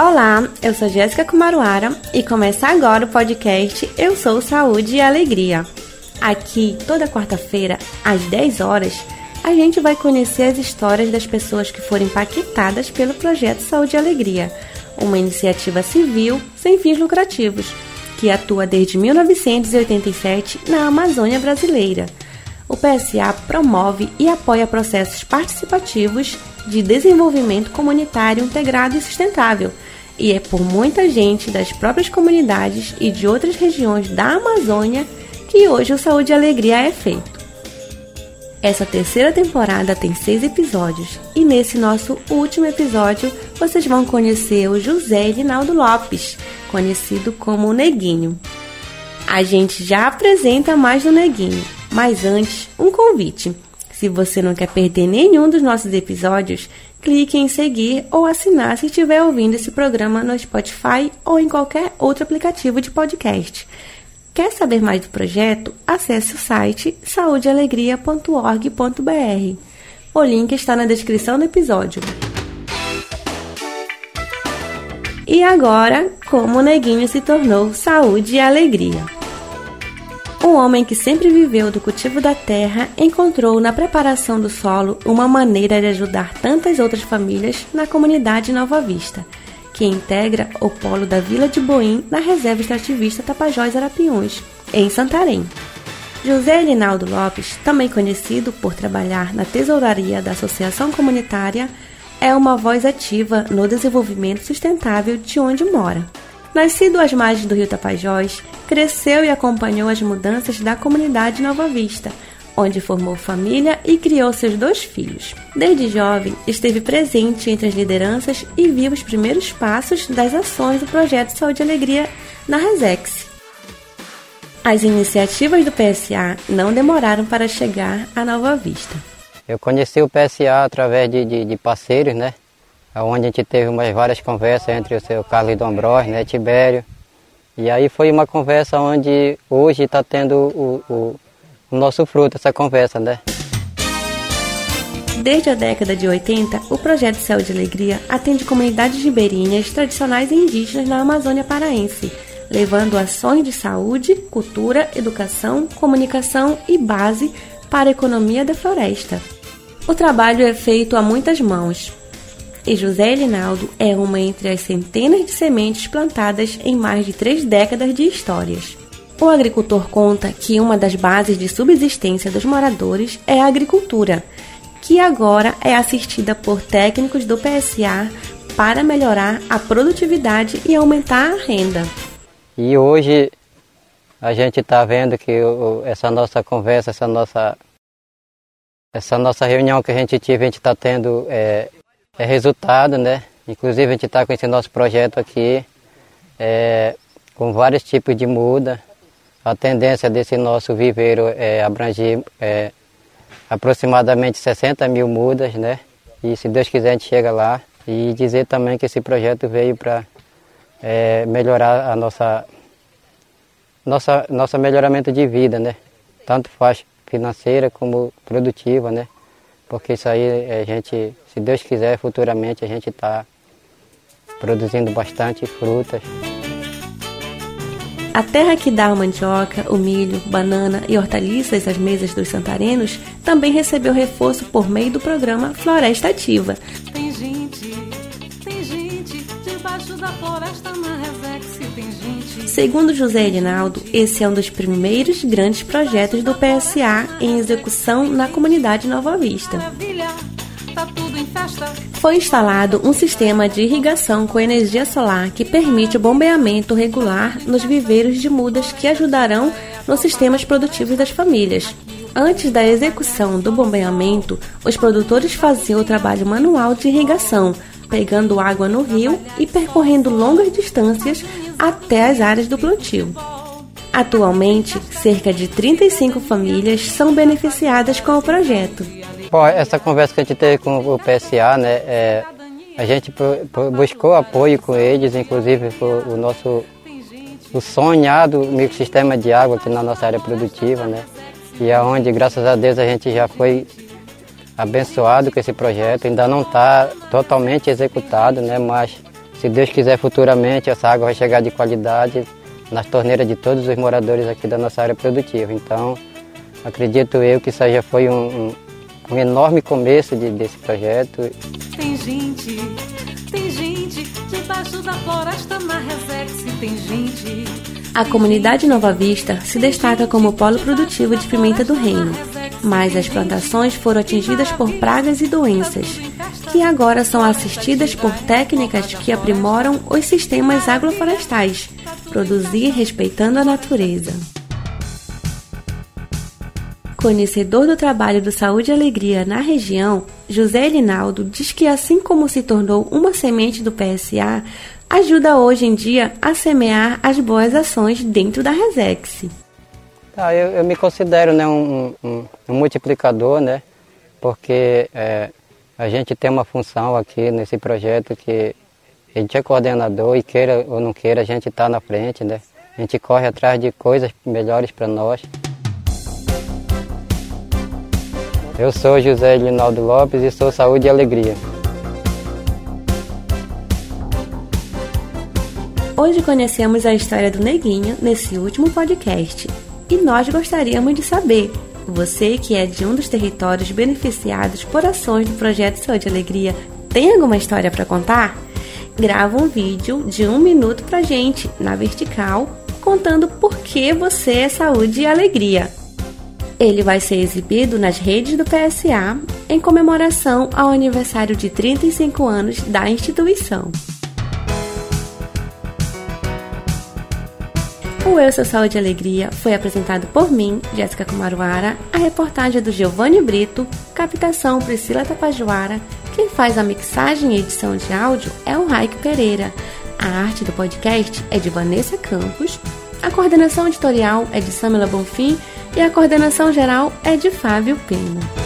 Olá, eu sou Jéssica Kumaruara e começa agora o podcast Eu Sou Saúde e Alegria. Aqui, toda quarta-feira, às 10 horas, a gente vai conhecer as histórias das pessoas que foram impactadas pelo projeto Saúde e Alegria, uma iniciativa civil sem fins lucrativos, que atua desde 1987 na Amazônia brasileira. O PSA promove e apoia processos participativos de desenvolvimento comunitário integrado e sustentável e é por muita gente das próprias comunidades e de outras regiões da Amazônia que hoje o Saúde e Alegria é feito. Essa terceira temporada tem seis episódios e nesse nosso último episódio vocês vão conhecer o José Rinaldo Lopes, conhecido como Neguinho. A gente já apresenta mais do Neguinho, mas antes, um convite. Se você não quer perder nenhum dos nossos episódios, clique em seguir ou assinar se estiver ouvindo esse programa no Spotify ou em qualquer outro aplicativo de podcast. Quer saber mais do projeto? Acesse o site saudealegria.org.br. O link está na descrição do episódio. E agora, como o neguinho se tornou saúde e alegria. Um homem que sempre viveu do cultivo da terra encontrou na preparação do solo uma maneira de ajudar tantas outras famílias na comunidade Nova Vista, que integra o polo da Vila de Boim na reserva extrativista Tapajós Arapiuns, em Santarém. José Elinaldo Lopes, também conhecido por trabalhar na tesouraria da Associação Comunitária, é uma voz ativa no desenvolvimento sustentável de onde mora. Nascido às margens do rio Tapajós, cresceu e acompanhou as mudanças da comunidade Nova Vista, onde formou família e criou seus dois filhos. Desde jovem, esteve presente entre as lideranças e viu os primeiros passos das ações do projeto Saúde e Alegria na Resex. As iniciativas do PSA não demoraram para chegar à Nova Vista. Eu conheci o PSA através de, de, de parceiros, né? Onde a gente teve umas várias conversas entre o seu Carlos Dombrós, né, Tibério. E aí foi uma conversa onde hoje está tendo o, o, o nosso fruto, essa conversa, né? Desde a década de 80, o projeto Céu de Alegria atende comunidades ribeirinhas tradicionais e indígenas na Amazônia Paraense, levando ações de saúde, cultura, educação, comunicação e base para a economia da floresta. O trabalho é feito a muitas mãos, e José Elinaldo é uma entre as centenas de sementes plantadas em mais de três décadas de histórias. O agricultor conta que uma das bases de subsistência dos moradores é a agricultura, que agora é assistida por técnicos do PSA para melhorar a produtividade e aumentar a renda. E hoje a gente está vendo que essa nossa conversa, essa nossa, essa nossa reunião que a gente tive, a gente está tendo é, é resultado, né? Inclusive a gente está com esse nosso projeto aqui, é, com vários tipos de muda. A tendência desse nosso viveiro é abranger é, aproximadamente 60 mil mudas, né? E se Deus quiser a gente chega lá. E dizer também que esse projeto veio para é, melhorar a nossa, nossa, nosso melhoramento de vida, né? Tanto faz financeira como produtiva, né? Porque isso aí a gente se Deus quiser, futuramente a gente está produzindo bastante frutas. A terra que dá a mandioca, o milho, banana e hortaliças às mesas dos santarenos também recebeu reforço por meio do programa Floresta Ativa. Segundo José Edinaldo, esse é um dos primeiros grandes projetos do PSA em execução na comunidade Nova Vista. Foi instalado um sistema de irrigação com energia solar que permite o bombeamento regular nos viveiros de mudas que ajudarão nos sistemas produtivos das famílias. Antes da execução do bombeamento, os produtores faziam o trabalho manual de irrigação, pegando água no rio e percorrendo longas distâncias até as áreas do plantio. Atualmente, cerca de 35 famílias são beneficiadas com o projeto. Bom, essa conversa que a gente teve com o PSA, né, é, a gente buscou apoio com eles, inclusive o nosso o sonhado microsistema de água aqui na nossa área produtiva, né, e aonde, graças a Deus, a gente já foi abençoado com esse projeto, ainda não está totalmente executado, né, mas se Deus quiser futuramente essa água vai chegar de qualidade nas torneiras de todos os moradores aqui da nossa área produtiva. Então, acredito eu que isso já foi um, um, um enorme começo de, desse projeto. Tem gente, tem gente debaixo da floresta na Resex, tem gente. A comunidade Nova Vista se destaca como polo produtivo de pimenta do reino, mas as plantações foram atingidas por pragas e doenças, que agora são assistidas por técnicas que aprimoram os sistemas agroflorestais, produzir respeitando a natureza. Conhecedor do trabalho do Saúde e Alegria na região, José Elinaldo diz que assim como se tornou uma semente do PSA, ajuda hoje em dia a semear as boas ações dentro da Resex. Ah, eu, eu, me considero né, um, um, um multiplicador, né, porque é, a gente tem uma função aqui nesse projeto que a gente é coordenador e queira ou não queira, a gente está na frente, né? A gente corre atrás de coisas melhores para nós. Eu sou José Linaldo Lopes e sou Saúde e Alegria. Hoje conhecemos a história do Neguinho nesse último podcast e nós gostaríamos de saber, você que é de um dos territórios beneficiados por ações do projeto Saúde e Alegria, tem alguma história para contar? Grava um vídeo de um minuto pra gente na vertical contando por que você é saúde e alegria. Ele vai ser exibido nas redes do PSA em comemoração ao aniversário de 35 anos da instituição. O Eu Sou Saúde e Alegria foi apresentado por mim, Jéssica Kumaruara, a reportagem é do Giovanni Brito, captação Priscila Tapajoara, quem faz a mixagem e edição de áudio é o Raik Pereira. A arte do podcast é de Vanessa Campos, a coordenação editorial é de Samela Bonfim. E a coordenação geral é de Fábio Pena.